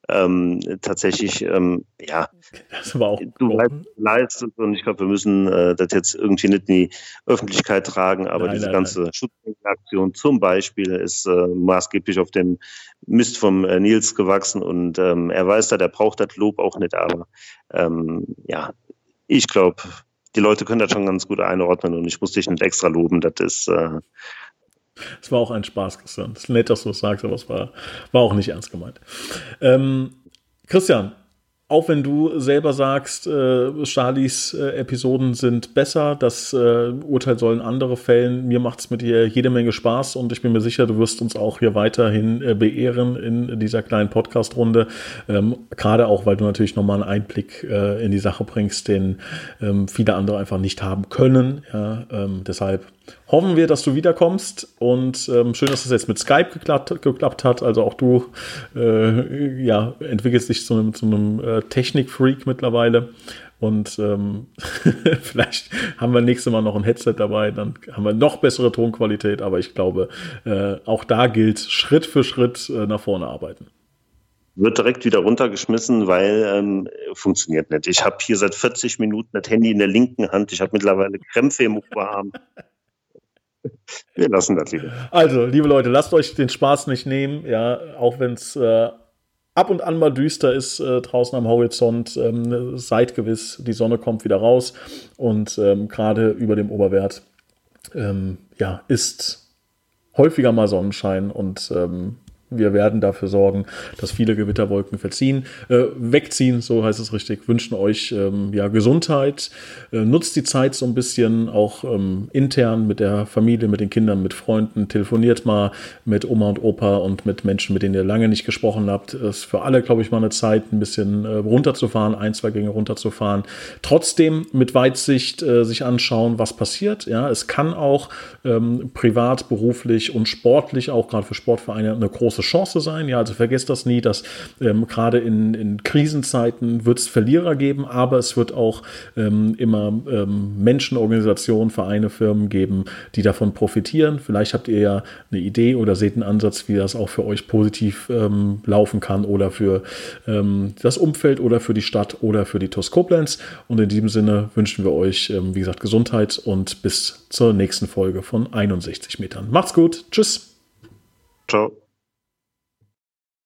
Ähm, tatsächlich, ähm, ja. Das war auch. Du leistest und ich glaube, wir müssen äh, das jetzt irgendwie nicht in die Öffentlichkeit tragen, aber nein, diese nein, ganze Schutzaktion zum Beispiel ist äh, maßgeblich auf dem Mist vom äh, Nils gewachsen und ähm, er weiß da, der braucht das Lob auch nicht, aber ähm, ja, ich glaube, die Leute können das schon ganz gut einordnen und ich muss dich nicht extra loben. Das ist, äh, es war auch ein Spaß, Christian. Es ist nett, dass du es sagst, aber es war, war auch nicht ernst gemeint. Ähm, Christian, auch wenn du selber sagst, äh, Charlies äh, Episoden sind besser, das äh, Urteil sollen andere fällen, mir macht es mit dir jede Menge Spaß und ich bin mir sicher, du wirst uns auch hier weiterhin äh, beehren in dieser kleinen Podcast-Runde. Ähm, Gerade auch, weil du natürlich nochmal einen Einblick äh, in die Sache bringst, den ähm, viele andere einfach nicht haben können. Ja, ähm, deshalb hoffen wir, dass du wiederkommst und ähm, schön, dass es jetzt mit Skype geklappt, geklappt hat. Also auch du äh, ja, entwickelst dich zu einem, zu einem äh, Technik-Freak mittlerweile. Und ähm, vielleicht haben wir nächstes Mal noch ein Headset dabei, dann haben wir noch bessere Tonqualität, aber ich glaube, äh, auch da gilt Schritt für Schritt äh, nach vorne arbeiten wird direkt wieder runtergeschmissen, weil ähm, funktioniert nicht. Ich habe hier seit 40 Minuten das Handy in der linken Hand. Ich habe mittlerweile Krämpfe im Oberarm. Wir lassen das wieder. Also, liebe Leute, lasst euch den Spaß nicht nehmen, ja, auch wenn es äh, ab und an mal düster ist äh, draußen am Horizont. Ähm, seid gewiss, die Sonne kommt wieder raus und ähm, gerade über dem Oberwert ähm, ja, ist häufiger mal Sonnenschein und ähm, wir werden dafür sorgen, dass viele Gewitterwolken verziehen, äh, wegziehen, so heißt es richtig. Wünschen euch ähm, ja Gesundheit. Äh, nutzt die Zeit so ein bisschen auch ähm, intern mit der Familie, mit den Kindern, mit Freunden. Telefoniert mal mit Oma und Opa und mit Menschen, mit denen ihr lange nicht gesprochen habt. Ist für alle, glaube ich, mal eine Zeit, ein bisschen äh, runterzufahren, ein, zwei Gänge runterzufahren. Trotzdem mit Weitsicht äh, sich anschauen, was passiert. Ja, es kann auch ähm, privat, beruflich und sportlich, auch gerade für Sportvereine, eine große Chance sein. Ja, also vergesst das nie, dass ähm, gerade in, in Krisenzeiten wird es Verlierer geben, aber es wird auch ähm, immer ähm, Menschen, Organisationen, Vereine, Firmen geben, die davon profitieren. Vielleicht habt ihr ja eine Idee oder seht einen Ansatz, wie das auch für euch positiv ähm, laufen kann oder für ähm, das Umfeld oder für die Stadt oder für die TUS. Und in diesem Sinne wünschen wir euch, ähm, wie gesagt, Gesundheit und bis zur nächsten Folge von 61 Metern. Macht's gut. Tschüss. Ciao.